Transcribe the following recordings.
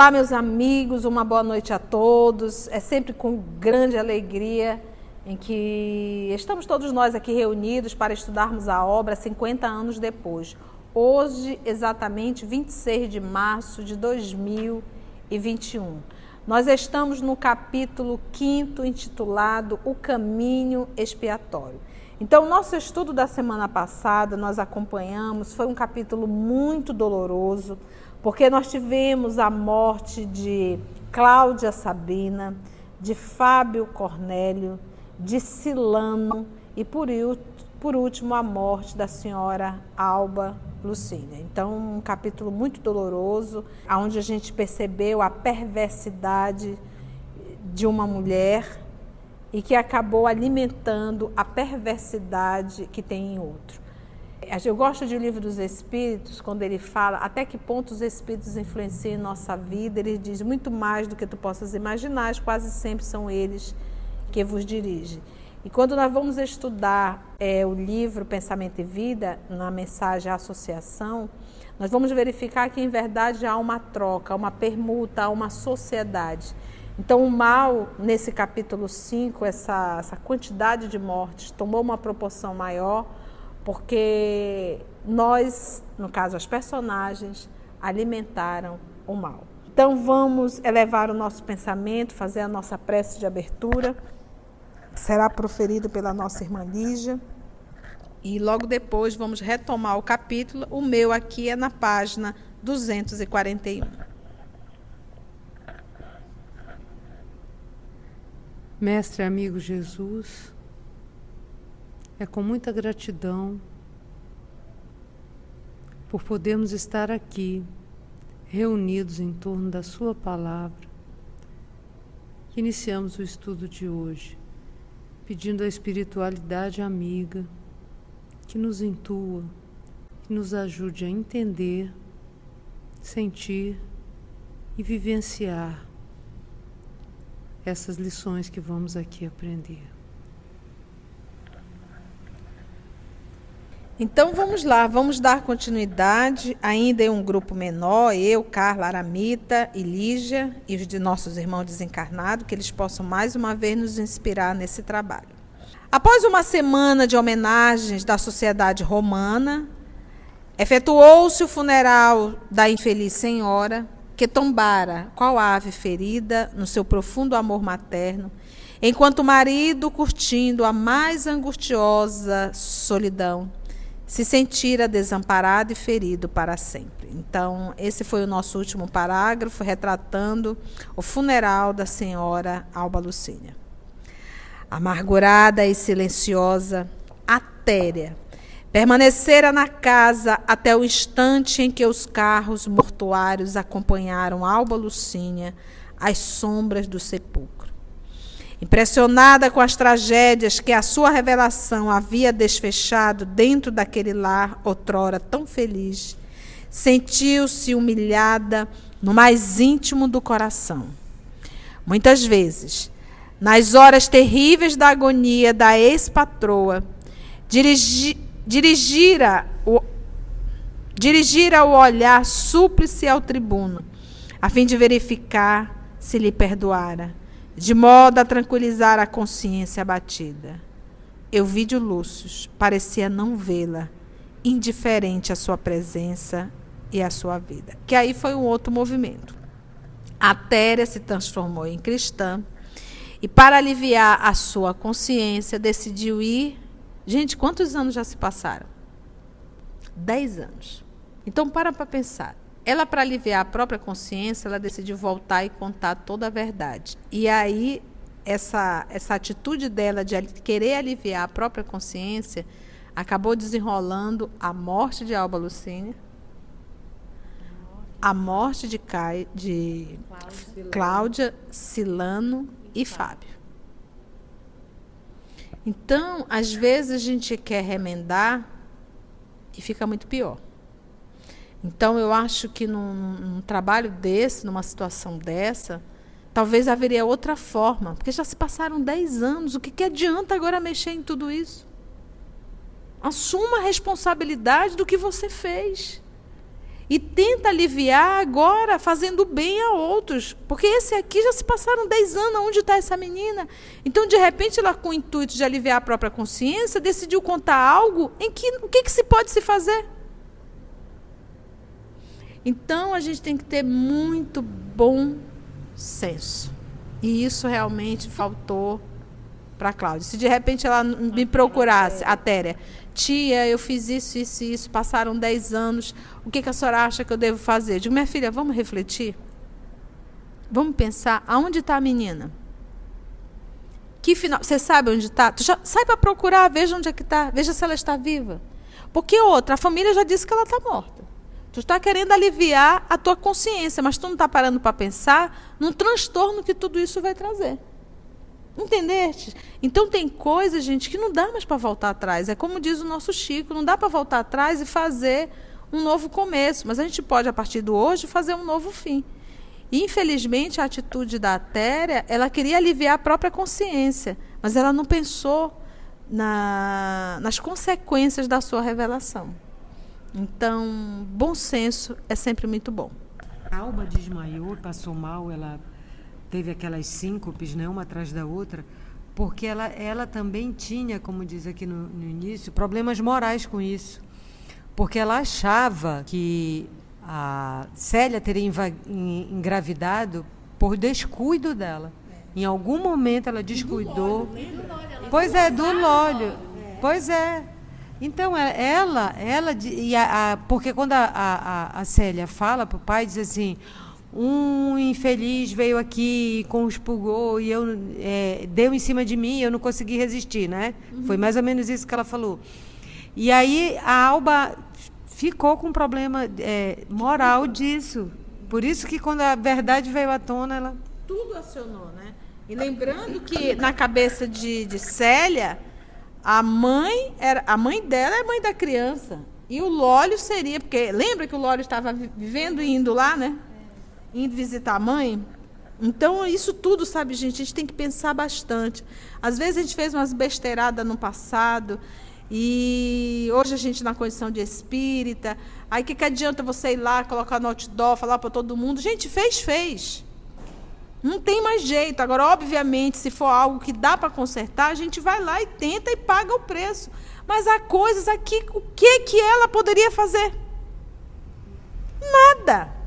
Olá, meus amigos, uma boa noite a todos. É sempre com grande alegria em que estamos todos nós aqui reunidos para estudarmos a obra 50 anos depois. Hoje, exatamente 26 de março de 2021. Nós estamos no capítulo 5 intitulado O Caminho Expiatório. Então, nosso estudo da semana passada, nós acompanhamos, foi um capítulo muito doloroso porque nós tivemos a morte de Cláudia Sabina, de Fábio Cornélio, de Silano e por, por último a morte da senhora Alba Lucínia. Então, um capítulo muito doloroso, onde a gente percebeu a perversidade de uma mulher e que acabou alimentando a perversidade que tem em outro. Eu gosto de O Livro dos Espíritos, quando ele fala até que ponto os Espíritos influenciam em nossa vida. Ele diz muito mais do que tu possas imaginar, quase sempre são eles que vos dirigem. E quando nós vamos estudar é, o livro Pensamento e Vida, na mensagem Associação, nós vamos verificar que, em verdade, há uma troca, uma permuta, há uma sociedade. Então, o mal, nesse capítulo 5, essa, essa quantidade de mortes, tomou uma proporção maior porque nós, no caso as personagens, alimentaram o mal. Então vamos elevar o nosso pensamento, fazer a nossa prece de abertura. Será proferido pela nossa irmã Lígia. E logo depois vamos retomar o capítulo. O meu aqui é na página 241. Mestre amigo Jesus, é com muita gratidão por podermos estar aqui, reunidos em torno da Sua palavra, que iniciamos o estudo de hoje, pedindo a espiritualidade amiga que nos intua, que nos ajude a entender, sentir e vivenciar essas lições que vamos aqui aprender. Então vamos lá, vamos dar continuidade ainda em um grupo menor, eu, Carla, Aramita e Lígia e os de nossos irmãos desencarnados, que eles possam mais uma vez nos inspirar nesse trabalho. Após uma semana de homenagens da sociedade romana, efetuou-se o funeral da infeliz senhora que tombara, qual ave ferida, no seu profundo amor materno, enquanto o marido, curtindo a mais angustiosa solidão, se sentira desamparado e ferido para sempre. Então, esse foi o nosso último parágrafo, retratando o funeral da senhora Alba Lucínia. Amargurada e silenciosa, Atéria permanecera na casa até o instante em que os carros mortuários acompanharam Alba Lucínia às sombras do sepulcro. Impressionada com as tragédias que a sua revelação havia desfechado dentro daquele lar outrora tão feliz, sentiu-se humilhada no mais íntimo do coração. Muitas vezes, nas horas terríveis da agonia da ex-patroa, dirigi, dirigira, o, dirigira o olhar súplice ao tribuno, a fim de verificar se lhe perdoara de modo a tranquilizar a consciência abatida. Euvídio Lúcio parecia não vê-la, indiferente à sua presença e à sua vida. Que aí foi um outro movimento. A Téria se transformou em cristã e, para aliviar a sua consciência, decidiu ir. Gente, quantos anos já se passaram? Dez anos. Então, para para pensar. Ela, para aliviar a própria consciência, ela decidiu voltar e contar toda a verdade. E aí, essa, essa atitude dela de querer aliviar a própria consciência acabou desenrolando a morte de Alba Lucínia, a morte de, Cai, de Cláudia, Silano e Fábio. Então, às vezes a gente quer remendar e fica muito pior. Então, eu acho que num, num, trabalho desse, numa situação dessa, talvez haveria outra forma, porque já se passaram 10 anos. O que, que adianta agora mexer em tudo isso? Assuma a responsabilidade do que você fez. e tenta aliviar agora, fazendo bem a outros. Porque esse aqui já se passaram 10 anos, onde está essa menina? Então, de repente, ela, com o intuito de aliviar a própria consciência, decidiu contar algo em que o que, que se pode se fazer? Então, a gente tem que ter muito bom senso. E isso realmente faltou para a Cláudia. Se de repente ela me procurasse, a Téria, tia, eu fiz isso, isso e isso, passaram 10 anos, o que, que a senhora acha que eu devo fazer? Eu digo, minha filha, vamos refletir? Vamos pensar, aonde está a menina? Que final, você sabe onde está? Tu já sai para procurar, veja onde é que está, veja se ela está viva. Porque outra, a família já disse que ela está morta. Tu está querendo aliviar a tua consciência, mas tu não está parando para pensar no transtorno que tudo isso vai trazer. Entendeste? Então tem coisas, gente, que não dá mais para voltar atrás. É como diz o nosso Chico, não dá para voltar atrás e fazer um novo começo, mas a gente pode a partir do hoje fazer um novo fim. E, infelizmente, a atitude da Téria, ela queria aliviar a própria consciência, mas ela não pensou na, nas consequências da sua revelação. Então, bom senso é sempre muito bom. A Alba desmaiou, passou mal, ela teve aquelas síncopes, né, uma atrás da outra, porque ela, ela também tinha, como diz aqui no, no início, problemas morais com isso. Porque ela achava que a Célia teria engravidado por descuido dela. Em algum momento ela descuidou. Pois é, do Lólio. Pois é. Então, é, ela, ela e a, a, porque quando a, a, a Célia fala para o pai, diz assim, um infeliz veio aqui, conspurgou e eu é, deu em cima de mim, eu não consegui resistir, né? Uhum. Foi mais ou menos isso que ela falou. E aí a Alba ficou com um problema é, moral disso. Por isso que quando a verdade veio à tona, ela tudo acionou, né? E lembrando que na cabeça de, de Célia, a mãe era a mãe dela é a mãe da criança. E o Lólio seria, porque lembra que o Lólio estava vivendo e indo lá, né? indo visitar a mãe. Então, isso tudo, sabe, gente, a gente tem que pensar bastante. Às vezes a gente fez umas besteiradas no passado e hoje a gente na condição de espírita. Aí que, que adianta você ir lá, colocar no outdoor, falar para todo mundo? Gente, fez, fez. Não tem mais jeito. Agora, obviamente, se for algo que dá para consertar, a gente vai lá e tenta e paga o preço. Mas há coisas aqui, o que que ela poderia fazer? Nada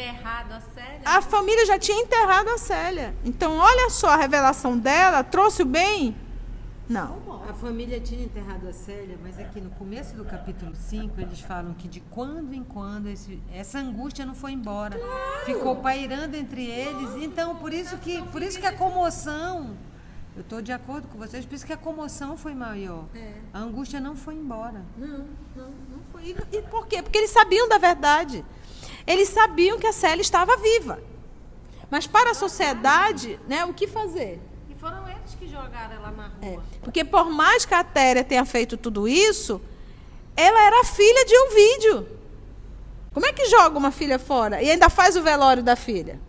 enterrado a Célia? A família já tinha enterrado a Célia. Então, olha só a revelação dela, trouxe o bem? Não. A família tinha enterrado a Célia, mas aqui no começo do capítulo 5, eles falam que de quando em quando esse, essa angústia não foi embora. Claro. Ficou pairando entre eles. Então, por isso que, por isso que a comoção. Eu estou de acordo com vocês, por isso que a comoção foi maior. É. A angústia não foi embora. Não, não, não foi. E, e por quê? Porque eles sabiam da verdade. Eles sabiam que a Célia estava viva. Mas para a sociedade, né, o que fazer? E foram que jogaram ela na rua. É, porque por mais que a Téria tenha feito tudo isso, ela era filha de um vídeo. Como é que joga uma filha fora? E ainda faz o velório da filha?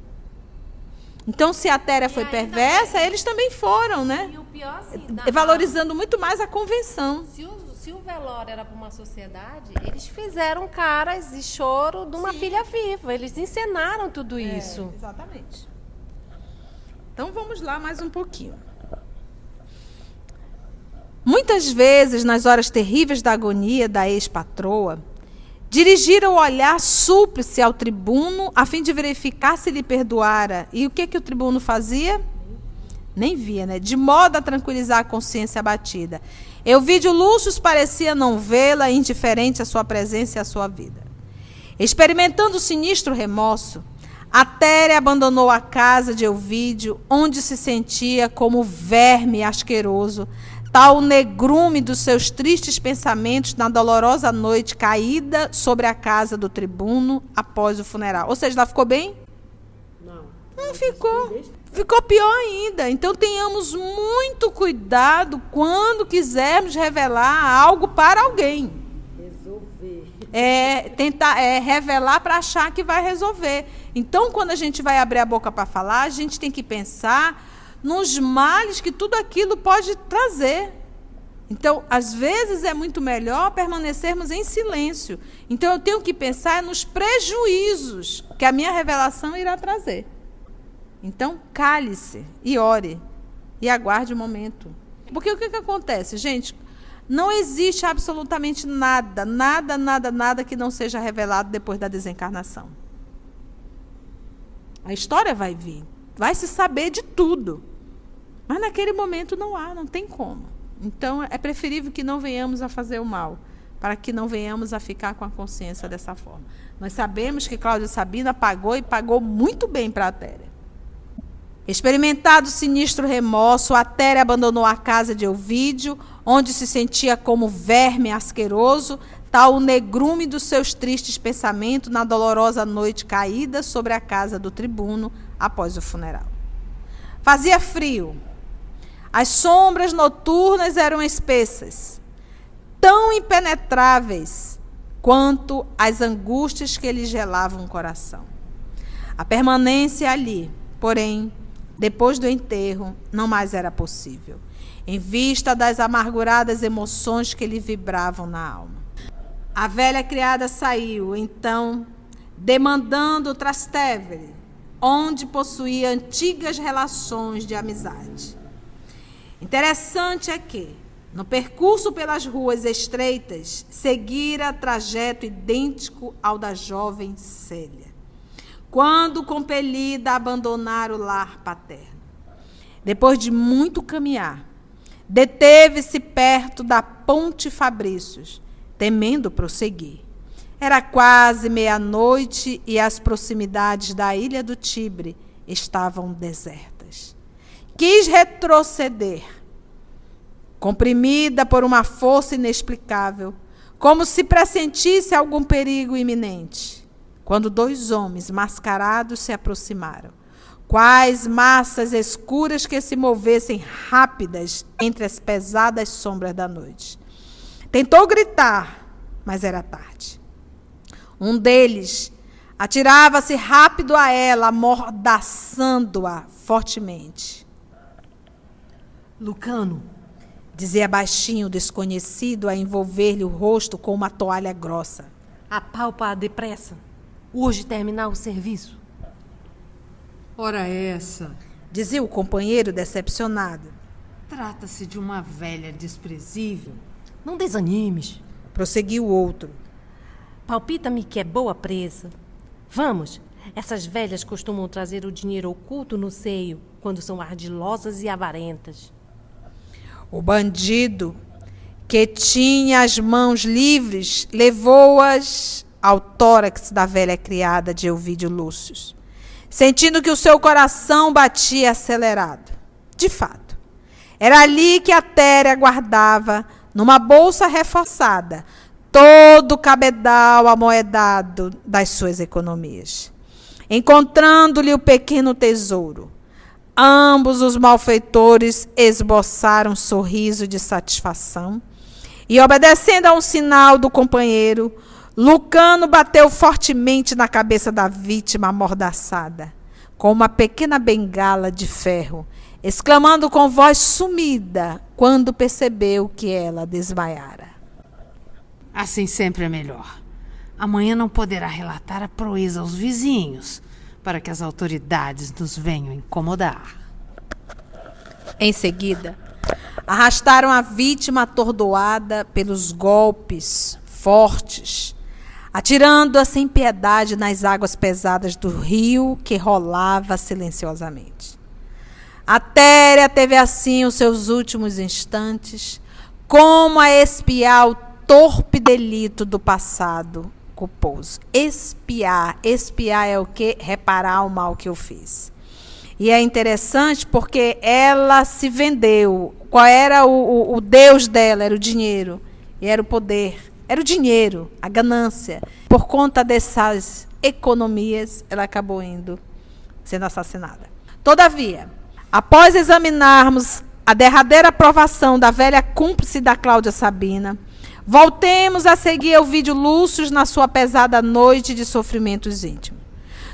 Então, se a Téria foi perversa, também, eles também foram, né? E o pior, assim, Valorizando muito mais a convenção. Se os se o velório era para uma sociedade, eles fizeram caras e choro de uma Sim. filha viva. Eles encenaram tudo é, isso. Exatamente. Então vamos lá mais um pouquinho. Muitas vezes, nas horas terríveis da agonia da ex-patroa, dirigiram o olhar súplice ao tribuno a fim de verificar se lhe perdoara. E o que, que o tribuno fazia? Nem via, né? De modo a tranquilizar a consciência abatida. Euvídio Lúcio parecia não vê-la, indiferente à sua presença e à sua vida. Experimentando o sinistro remorso, Atéria abandonou a casa de Euvídio, onde se sentia como verme asqueroso, tal negrume dos seus tristes pensamentos na dolorosa noite caída sobre a casa do tribuno após o funeral. Ou seja, ela ficou bem? Não. Não ficou. Ficou pior ainda. Então tenhamos muito cuidado quando quisermos revelar algo para alguém. Resolver. É tentar é, revelar para achar que vai resolver. Então, quando a gente vai abrir a boca para falar, a gente tem que pensar nos males que tudo aquilo pode trazer. Então, às vezes é muito melhor permanecermos em silêncio. Então, eu tenho que pensar nos prejuízos que a minha revelação irá trazer. Então, cale-se e ore e aguarde o momento. Porque o que, que acontece, gente? Não existe absolutamente nada, nada, nada, nada que não seja revelado depois da desencarnação. A história vai vir, vai se saber de tudo. Mas naquele momento não há, não tem como. Então é preferível que não venhamos a fazer o mal, para que não venhamos a ficar com a consciência dessa forma. Nós sabemos que Cláudia Sabina pagou e pagou muito bem para a Téria. Experimentado sinistro remorso, a Téria abandonou a casa de Ovídio, onde se sentia como verme asqueroso, tal o negrume dos seus tristes pensamentos na dolorosa noite caída sobre a casa do tribuno após o funeral. Fazia frio, as sombras noturnas eram espessas, tão impenetráveis quanto as angústias que lhe gelavam o coração. A permanência ali, porém, depois do enterro, não mais era possível, em vista das amarguradas emoções que lhe vibravam na alma. A velha criada saiu, então, demandando Trastevere, onde possuía antigas relações de amizade. Interessante é que, no percurso pelas ruas estreitas, seguira trajeto idêntico ao da jovem Célia, quando compelida a abandonar o lar paterno. Depois de muito caminhar, deteve-se perto da Ponte Fabrícios, temendo prosseguir. Era quase meia-noite e as proximidades da ilha do Tibre estavam desertas quis retroceder, comprimida por uma força inexplicável, como se pressentisse algum perigo iminente, quando dois homens mascarados se aproximaram. Quais massas escuras que se movessem rápidas entre as pesadas sombras da noite. Tentou gritar, mas era tarde. Um deles atirava-se rápido a ela, amordaçando-a fortemente. Lucano, dizia baixinho o desconhecido a envolver-lhe o rosto com uma toalha grossa. Apalpa depressa. Urge terminar o serviço. Ora essa, dizia o companheiro decepcionado. Trata-se de uma velha desprezível. Não desanimes, prosseguiu o outro. Palpita-me que é boa presa. Vamos, essas velhas costumam trazer o dinheiro oculto no seio quando são ardilosas e avarentas. O bandido, que tinha as mãos livres, levou-as ao tórax da velha criada de Elvídio Lúcio, sentindo que o seu coração batia acelerado. De fato, era ali que a Téria guardava, numa bolsa reforçada, todo o cabedal amoedado das suas economias. Encontrando-lhe o pequeno tesouro, Ambos os malfeitores esboçaram um sorriso de satisfação. E, obedecendo a um sinal do companheiro, Lucano bateu fortemente na cabeça da vítima amordaçada, com uma pequena bengala de ferro, exclamando com voz sumida quando percebeu que ela desmaiara. Assim sempre é melhor. Amanhã não poderá relatar a proeza aos vizinhos para que as autoridades nos venham incomodar. Em seguida, arrastaram a vítima atordoada pelos golpes fortes, atirando-a sem piedade nas águas pesadas do rio que rolava silenciosamente. A Téria teve assim os seus últimos instantes, como a espiar o torpe delito do passado culposo. Espiar. Espiar é o que? Reparar o mal que eu fiz. E é interessante porque ela se vendeu. Qual era o, o, o Deus dela? Era o dinheiro. E era o poder. Era o dinheiro, a ganância. Por conta dessas economias, ela acabou indo sendo assassinada. Todavia, após examinarmos a derradeira aprovação da velha cúmplice da Cláudia Sabina, Voltemos a seguir o vídeo Lúcius na sua pesada noite de sofrimentos íntimos.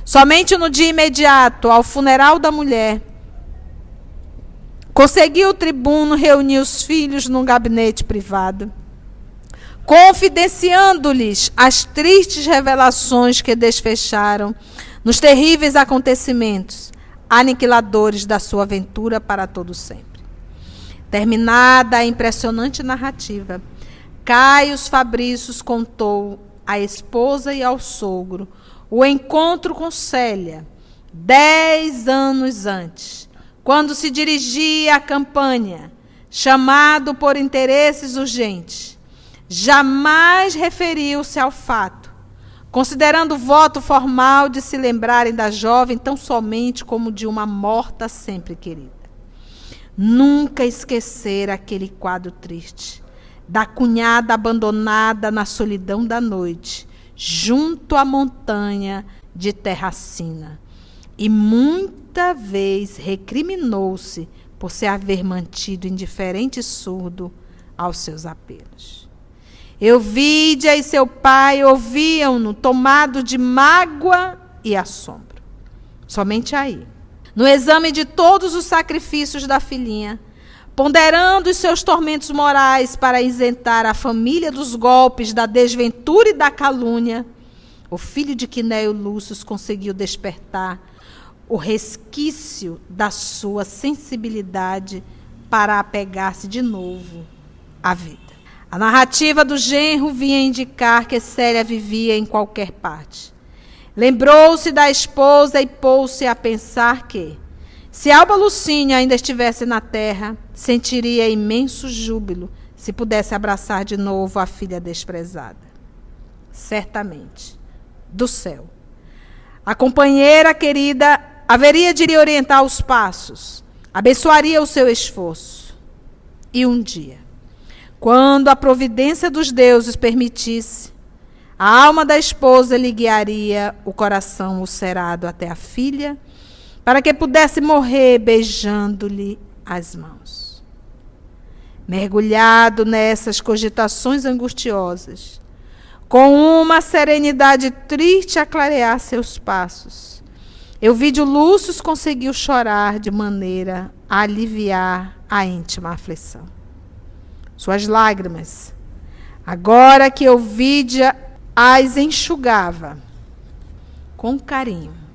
Somente no dia imediato ao funeral da mulher, Conseguiu o tribuno reunir os filhos num gabinete privado, confidenciando-lhes as tristes revelações que desfecharam nos terríveis acontecimentos aniquiladores da sua aventura para todo sempre. Terminada a impressionante narrativa, Caio Fabrícios contou à esposa e ao sogro o encontro com Célia, dez anos antes, quando se dirigia à campanha, chamado por interesses urgentes. Jamais referiu-se ao fato, considerando o voto formal de se lembrarem da jovem tão somente como de uma morta sempre querida. Nunca esquecer aquele quadro triste, da cunhada abandonada na solidão da noite, junto à montanha de Terracina. E muita vez recriminou-se por se haver mantido indiferente e surdo aos seus apelos. Euvídia e seu pai ouviam-no, tomado de mágoa e assombro. Somente aí, no exame de todos os sacrifícios da filhinha, ponderando os seus tormentos morais para isentar a família dos golpes da desventura e da calúnia, o filho de Quinéio Lúcio conseguiu despertar o resquício da sua sensibilidade para apegar-se de novo à vida. A narrativa do genro vinha indicar que Célia vivia em qualquer parte. Lembrou-se da esposa e pôs-se a pensar que, se Alba Lucínia ainda estivesse na terra, sentiria imenso júbilo se pudesse abraçar de novo a filha desprezada. Certamente, do céu. A companheira querida haveria de lhe orientar os passos, abençoaria o seu esforço. E um dia, quando a providência dos deuses permitisse, a alma da esposa lhe guiaria o coração ulcerado até a filha para que pudesse morrer beijando-lhe as mãos. Mergulhado nessas cogitações angustiosas, com uma serenidade triste a clarear seus passos, Euvídio Lúcio conseguiu chorar de maneira a aliviar a íntima aflição. Suas lágrimas, agora que Euvídia as enxugava com carinho,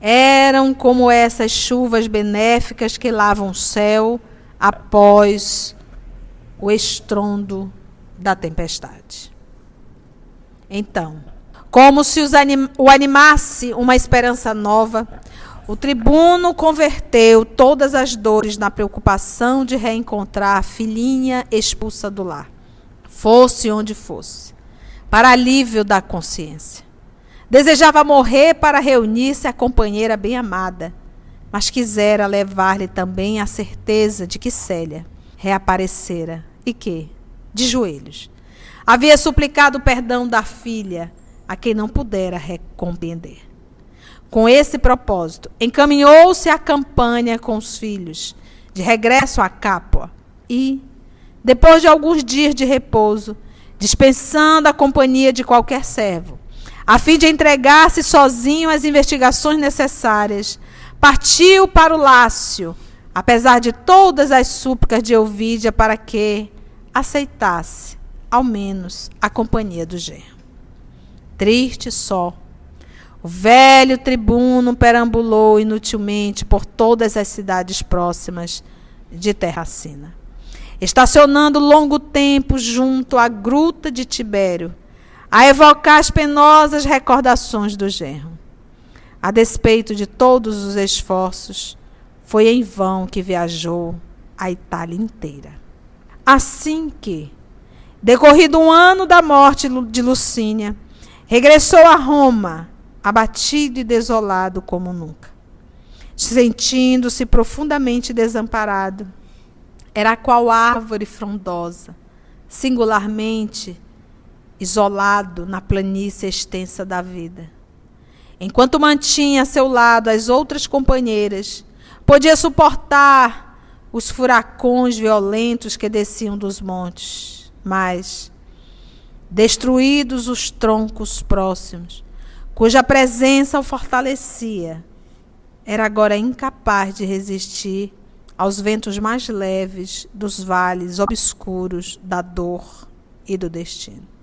eram como essas chuvas benéficas que lavam o céu após o estrondo da tempestade. Então, como se anim o animasse uma esperança nova, o tribuno converteu todas as dores na preocupação de reencontrar a filhinha expulsa do lar, fosse onde fosse, para alívio da consciência. Desejava morrer para reunir-se à companheira bem amada, mas quisera levar-lhe também a certeza de que Célia reaparecera e que, de joelhos, havia suplicado o perdão da filha a quem não pudera recompreender. Com esse propósito, encaminhou-se à campanha com os filhos, de regresso a Capua, e, depois de alguns dias de repouso, dispensando a companhia de qualquer servo, a fim de entregar-se sozinho às investigações necessárias, partiu para o Lácio, apesar de todas as súplicas de Elvídia para que aceitasse, ao menos, a companhia do genro. Triste só, o velho tribuno perambulou inutilmente por todas as cidades próximas de Terracina, estacionando longo tempo junto à gruta de Tibério, a evocar as penosas recordações do genro. A despeito de todos os esforços, foi em vão que viajou a Itália inteira. Assim que, decorrido um ano da morte de Lucínia, regressou a Roma, abatido e desolado como nunca. Sentindo-se profundamente desamparado, era qual árvore frondosa, singularmente isolado na planície extensa da vida. Enquanto mantinha a seu lado as outras companheiras, podia suportar os furacões violentos que desciam dos montes, mas, destruídos os troncos próximos, cuja presença o fortalecia, era agora incapaz de resistir aos ventos mais leves dos vales obscuros da dor e do destino.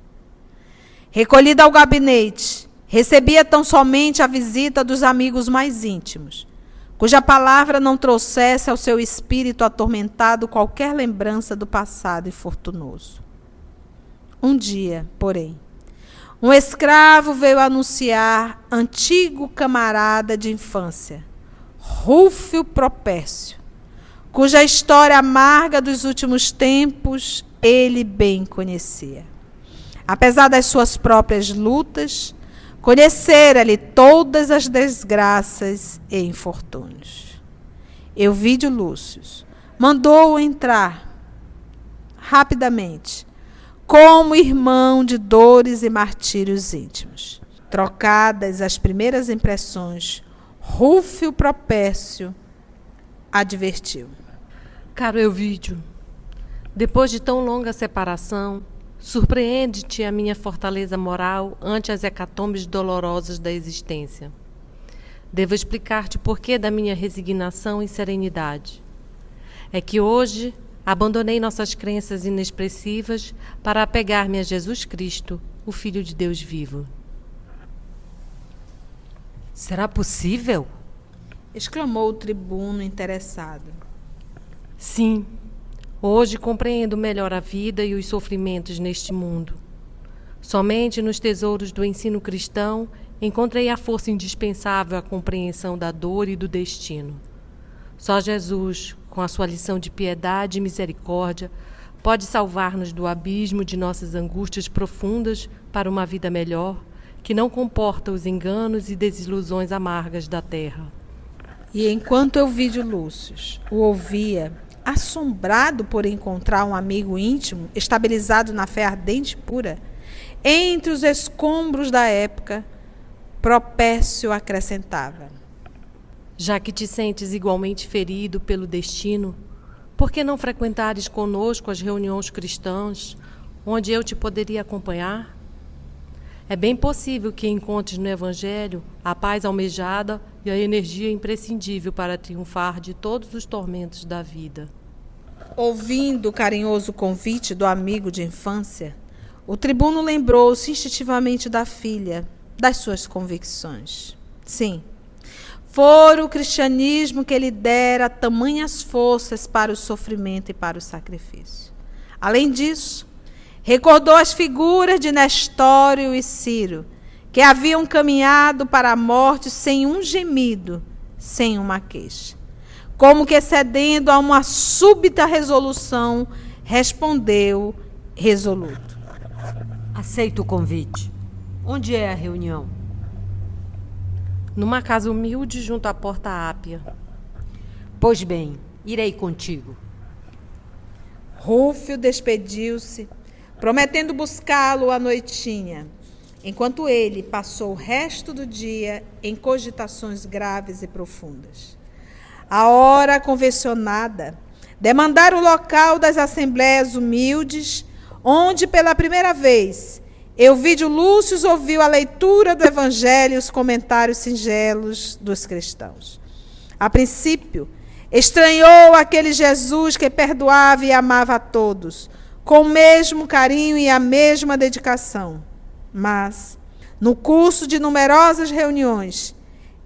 Recolhida ao gabinete, recebia tão somente a visita dos amigos mais íntimos, cuja palavra não trouxesse ao seu espírito atormentado qualquer lembrança do passado infortunoso. Um dia, porém, um escravo veio anunciar antigo camarada de infância, Rúfio Propércio, cuja história amarga dos últimos tempos ele bem conhecia. Apesar das suas próprias lutas, conhecera-lhe todas as desgraças e infortúnios. Euvídio Lúcio mandou-o entrar rapidamente como irmão de dores e martírios íntimos. Trocadas as primeiras impressões, Rúfio Propécio advertiu. Caro Euvídio, depois de tão longa separação, surpreende-te a minha fortaleza moral ante as hecatombes dolorosas da existência. Devo explicar-te por que da minha resignação e serenidade. É que hoje Abandonei nossas crenças inexpressivas para apegar-me a Jesus Cristo, o Filho de Deus vivo. Será possível? exclamou o tribuno interessado. Sim, hoje compreendo melhor a vida e os sofrimentos neste mundo. Somente nos tesouros do ensino cristão encontrei a força indispensável à compreensão da dor e do destino. Só Jesus, com a sua lição de piedade e misericórdia, pode salvar-nos do abismo de nossas angústias profundas para uma vida melhor, que não comporta os enganos e desilusões amargas da terra. E enquanto Elvídio Lúcio o ouvia, assombrado por encontrar um amigo íntimo, estabilizado na fé ardente e pura, entre os escombros da época, Propécio acrescentava: já que te sentes igualmente ferido pelo destino, por que não frequentares conosco as reuniões cristãs, onde eu te poderia acompanhar? É bem possível que encontres no Evangelho a paz almejada e a energia imprescindível para triunfar de todos os tormentos da vida. Ouvindo o carinhoso convite do amigo de infância, o tribuno lembrou-se instintivamente da filha, das suas convicções. Sim, Fora o cristianismo que lhe dera tamanhas forças para o sofrimento e para o sacrifício. Além disso, recordou as figuras de Nestório e Ciro, que haviam caminhado para a morte sem um gemido, sem uma queixa. Como que cedendo a uma súbita resolução, respondeu resoluto: Aceito o convite. Onde é a reunião? numa casa humilde junto à porta ápia. Pois bem, irei contigo. Rúfio despediu-se, prometendo buscá-lo à noitinha, enquanto ele passou o resto do dia em cogitações graves e profundas. A hora convencionada, demandar o local das assembleias humildes, onde pela primeira vez Euvídio Lúcio ouviu a leitura do Evangelho e os comentários singelos dos cristãos. A princípio, estranhou aquele Jesus que perdoava e amava a todos, com o mesmo carinho e a mesma dedicação. Mas, no curso de numerosas reuniões,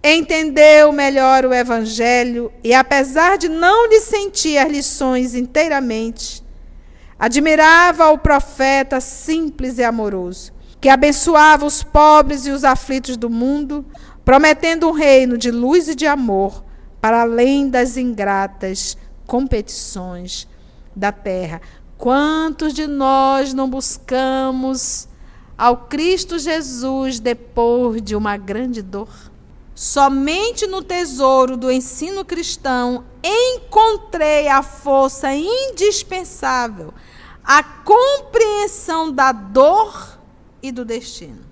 entendeu melhor o Evangelho e, apesar de não lhe sentir as lições inteiramente, Admirava o profeta simples e amoroso, que abençoava os pobres e os aflitos do mundo, prometendo um reino de luz e de amor para além das ingratas competições da terra. Quantos de nós não buscamos ao Cristo Jesus depois de uma grande dor? Somente no tesouro do ensino cristão encontrei a força indispensável a compreensão da dor e do destino.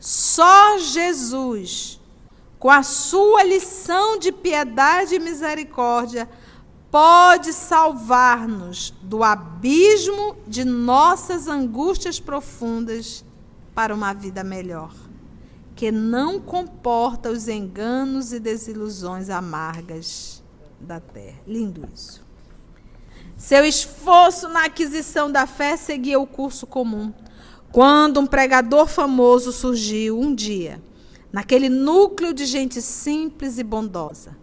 Só Jesus, com a sua lição de piedade e misericórdia, pode salvar-nos do abismo de nossas angústias profundas para uma vida melhor, que não comporta os enganos e desilusões amargas da terra. Lindo isso. Seu esforço na aquisição da fé seguia o curso comum. Quando um pregador famoso surgiu um dia, naquele núcleo de gente simples e bondosa,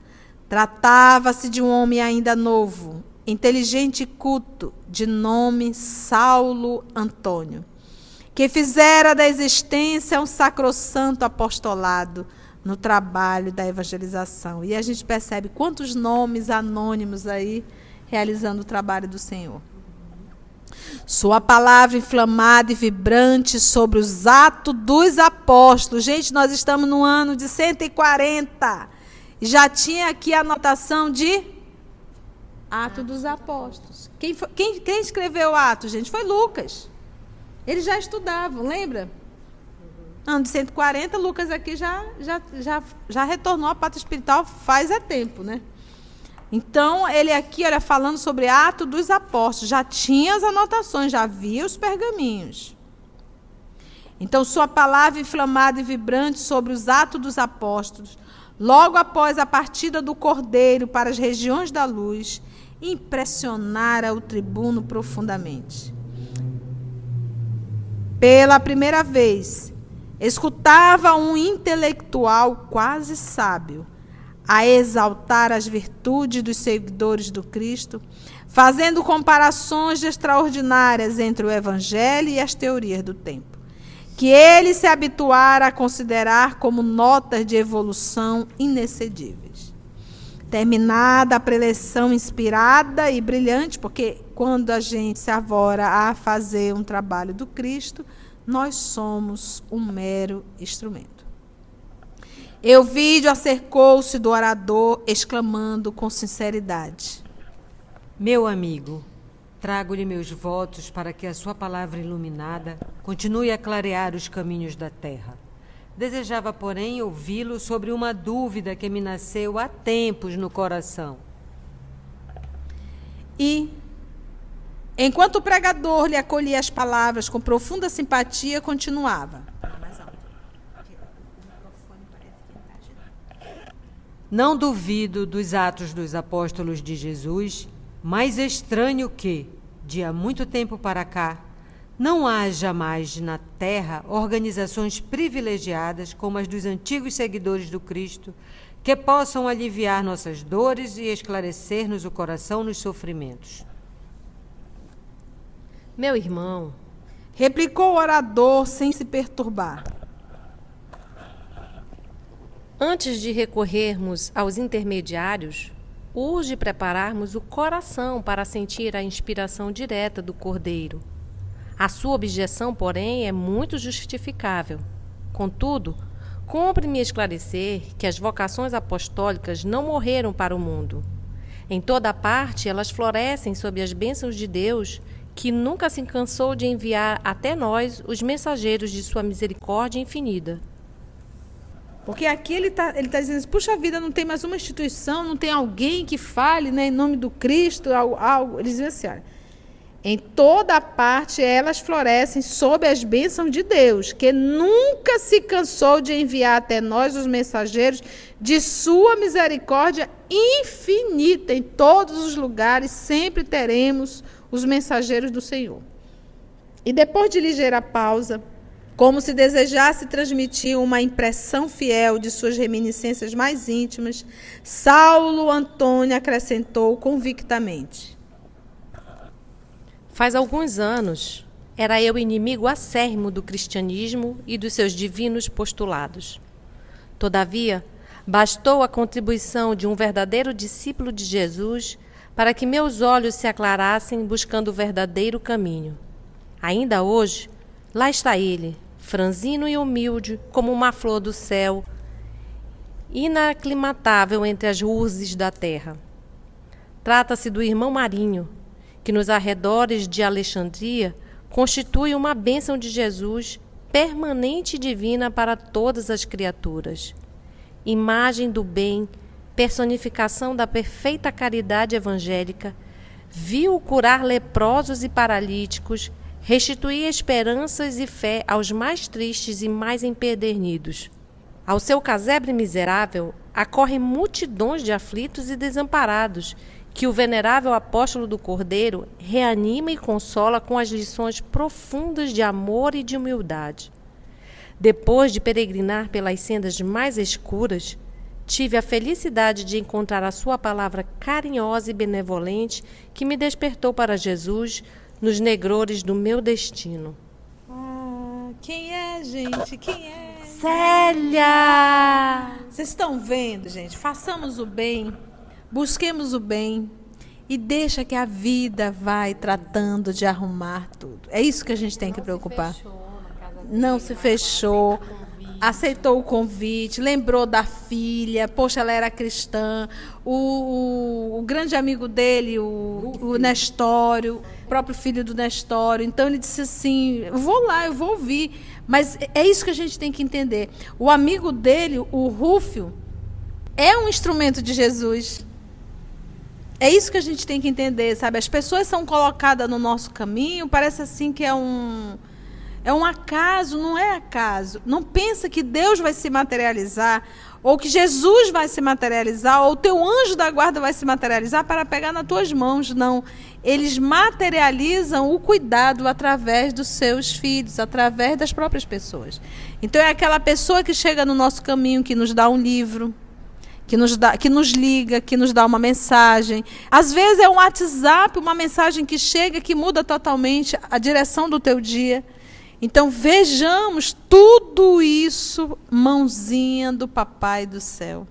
tratava-se de um homem ainda novo, inteligente e culto, de nome Saulo Antônio, que fizera da existência um sacrossanto apostolado no trabalho da evangelização. E a gente percebe quantos nomes anônimos aí realizando o trabalho do Senhor. Sua palavra inflamada e vibrante sobre os atos dos apóstolos. Gente, nós estamos no ano de 140. Já tinha aqui a anotação de Ato dos Apóstolos. Quem, foi, quem, quem escreveu o ato, gente? Foi Lucas. Eles já estudavam, lembra? Ano de 140, Lucas aqui já, já, já, já retornou à pátria espiritual faz é tempo, né? Então, ele aqui, olha, falando sobre ato dos apóstolos, já tinha as anotações, já via os pergaminhos. Então, sua palavra inflamada e vibrante sobre os atos dos apóstolos, logo após a partida do Cordeiro para as regiões da luz, impressionara o tribuno profundamente. Pela primeira vez, escutava um intelectual quase sábio a exaltar as virtudes dos seguidores do Cristo, fazendo comparações extraordinárias entre o Evangelho e as teorias do tempo, que ele se habituara a considerar como notas de evolução inexcedíveis. Terminada a preleção inspirada e brilhante, porque quando a gente se avora a fazer um trabalho do Cristo, nós somos um mero instrumento. Euvídio acercou-se do orador, exclamando com sinceridade: Meu amigo, trago-lhe meus votos para que a sua palavra iluminada continue a clarear os caminhos da terra. Desejava, porém, ouvi-lo sobre uma dúvida que me nasceu há tempos no coração. E, enquanto o pregador lhe acolhia as palavras com profunda simpatia, continuava. Não duvido dos atos dos apóstolos de Jesus, mais estranho que, de há muito tempo para cá, não haja mais na Terra organizações privilegiadas como as dos antigos seguidores do Cristo, que possam aliviar nossas dores e esclarecer-nos o coração nos sofrimentos. Meu irmão, replicou o orador sem se perturbar. Antes de recorrermos aos intermediários, urge prepararmos o coração para sentir a inspiração direta do Cordeiro a sua objeção, porém, é muito justificável. Contudo, cumpre-me esclarecer que as vocações apostólicas não morreram para o mundo. Em toda parte, elas florescem sob as bênçãos de Deus, que nunca se cansou de enviar até nós os mensageiros de sua misericórdia infinita. Porque aqui ele está ele tá dizendo, puxa vida, não tem mais uma instituição, não tem alguém que fale né, em nome do Cristo, algo. algo. Ele diz assim, olha, em toda parte elas florescem sob as bênçãos de Deus, que nunca se cansou de enviar até nós os mensageiros de sua misericórdia infinita. Em todos os lugares sempre teremos os mensageiros do Senhor. E depois de ligeira pausa, como se desejasse transmitir uma impressão fiel de suas reminiscências mais íntimas, Saulo Antônio acrescentou convictamente: Faz alguns anos, era eu inimigo acérrimo do cristianismo e dos seus divinos postulados. Todavia, bastou a contribuição de um verdadeiro discípulo de Jesus para que meus olhos se aclarassem buscando o verdadeiro caminho. Ainda hoje, lá está ele, franzino e humilde como uma flor do céu, inaclimatável entre as urzes da terra. Trata-se do irmão Marinho, que nos arredores de Alexandria constitui uma bênção de Jesus permanente e divina para todas as criaturas. Imagem do bem, personificação da perfeita caridade evangélica, viu curar leprosos e paralíticos, restituir esperanças e fé aos mais tristes e mais empedernidos. Ao seu casebre miserável, acorrem multidões de aflitos e desamparados, que o venerável apóstolo do Cordeiro reanima e consola com as lições profundas de amor e de humildade. Depois de peregrinar pelas sendas mais escuras, tive a felicidade de encontrar a sua palavra carinhosa e benevolente que me despertou para Jesus nos negrores do meu destino. Ah, quem é, gente? Quem é? Célia! Vocês estão vendo, gente? Façamos o bem, busquemos o bem e deixa que a vida vai tratando de arrumar tudo. É isso que a gente tem que preocupar. Não se fechou, aceitou o convite, lembrou da filha, poxa, ela era cristã, o, o, o grande amigo dele, o, o Nestório, o próprio filho do Nestório. Então ele disse assim: vou lá, eu vou ouvir. Mas é isso que a gente tem que entender. O amigo dele, o Rúfio, é um instrumento de Jesus. É isso que a gente tem que entender, sabe? As pessoas são colocadas no nosso caminho, parece assim que é um é um acaso, não é acaso. Não pensa que Deus vai se materializar, ou que Jesus vai se materializar, ou o teu anjo da guarda vai se materializar para pegar nas tuas mãos. Não. Eles materializam o cuidado através dos seus filhos, através das próprias pessoas. Então é aquela pessoa que chega no nosso caminho, que nos dá um livro, que nos, dá, que nos liga, que nos dá uma mensagem. Às vezes é um WhatsApp, uma mensagem que chega que muda totalmente a direção do teu dia. Então vejamos tudo isso, mãozinha do Papai do céu,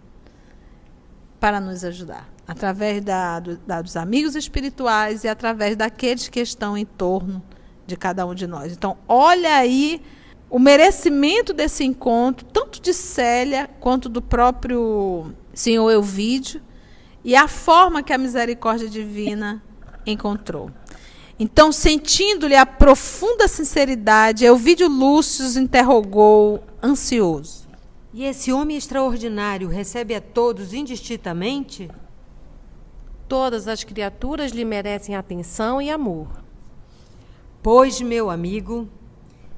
para nos ajudar, através da, do, da, dos amigos espirituais e através daqueles que estão em torno de cada um de nós. Então, olha aí o merecimento desse encontro, tanto de Célia quanto do próprio senhor Elvídio, e a forma que a misericórdia divina encontrou. Então, sentindo-lhe a profunda sinceridade, Elvídio Lúcio interrogou, ansioso. E esse homem extraordinário recebe a todos indistintamente? Todas as criaturas lhe merecem atenção e amor. Pois, meu amigo,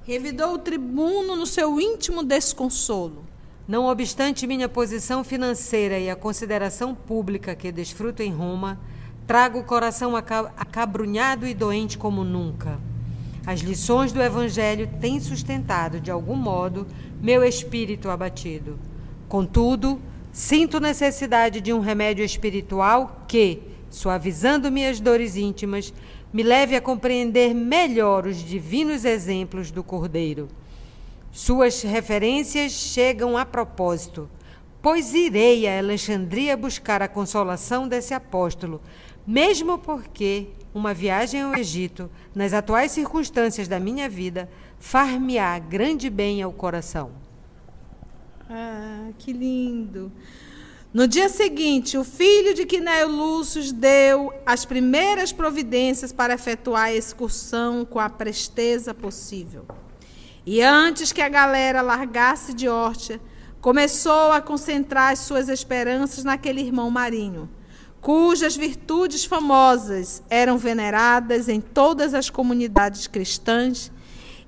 revidou o tribuno no seu íntimo desconsolo. Não obstante minha posição financeira e a consideração pública que desfruto em Roma, Trago o coração acabrunhado e doente como nunca. As lições do Evangelho têm sustentado, de algum modo, meu espírito abatido. Contudo, sinto necessidade de um remédio espiritual que, suavizando minhas dores íntimas, me leve a compreender melhor os divinos exemplos do Cordeiro. Suas referências chegam a propósito, pois irei a Alexandria buscar a consolação desse apóstolo mesmo porque uma viagem ao Egito, nas atuais circunstâncias da minha vida, far-me-á grande bem ao coração. Ah, que lindo! No dia seguinte, o filho de Quinéio Lúcio deu as primeiras providências para efetuar a excursão com a presteza possível. E antes que a galera largasse de Órtia, começou a concentrar as suas esperanças naquele irmão marinho cujas virtudes famosas eram veneradas em todas as comunidades cristãs,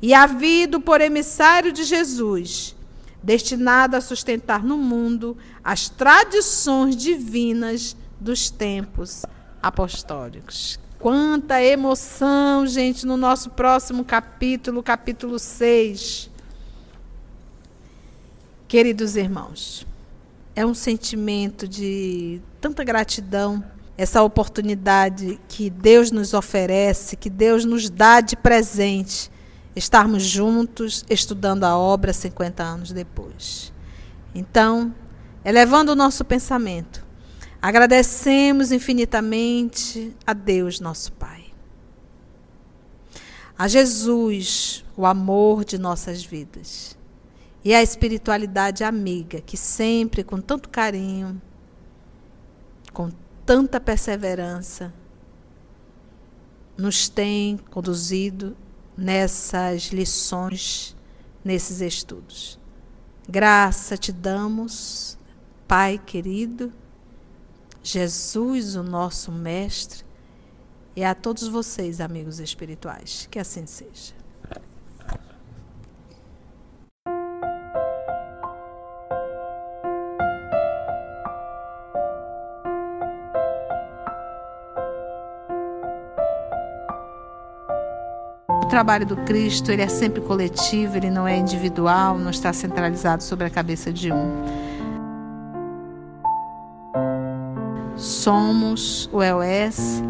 e havido por emissário de Jesus, destinado a sustentar no mundo as tradições divinas dos tempos apostólicos. Quanta emoção, gente, no nosso próximo capítulo, capítulo 6. Queridos irmãos, é um sentimento de tanta gratidão, essa oportunidade que Deus nos oferece, que Deus nos dá de presente, estarmos juntos estudando a obra 50 anos depois. Então, elevando o nosso pensamento, agradecemos infinitamente a Deus, nosso Pai. A Jesus, o amor de nossas vidas e a espiritualidade amiga que sempre, com tanto carinho, com tanta perseverança, nos tem conduzido nessas lições, nesses estudos. Graça te damos, Pai querido, Jesus, o nosso Mestre, e a todos vocês, amigos espirituais. Que assim seja. O trabalho do Cristo ele é sempre coletivo, ele não é individual, não está centralizado sobre a cabeça de um. Somos o EOS,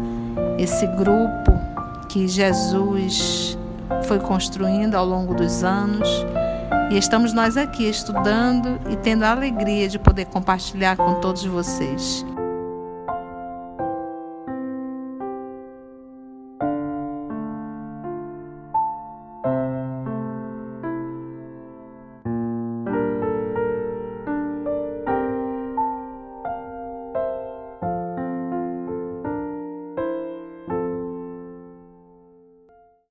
esse grupo que Jesus foi construindo ao longo dos anos. E estamos nós aqui estudando e tendo a alegria de poder compartilhar com todos vocês.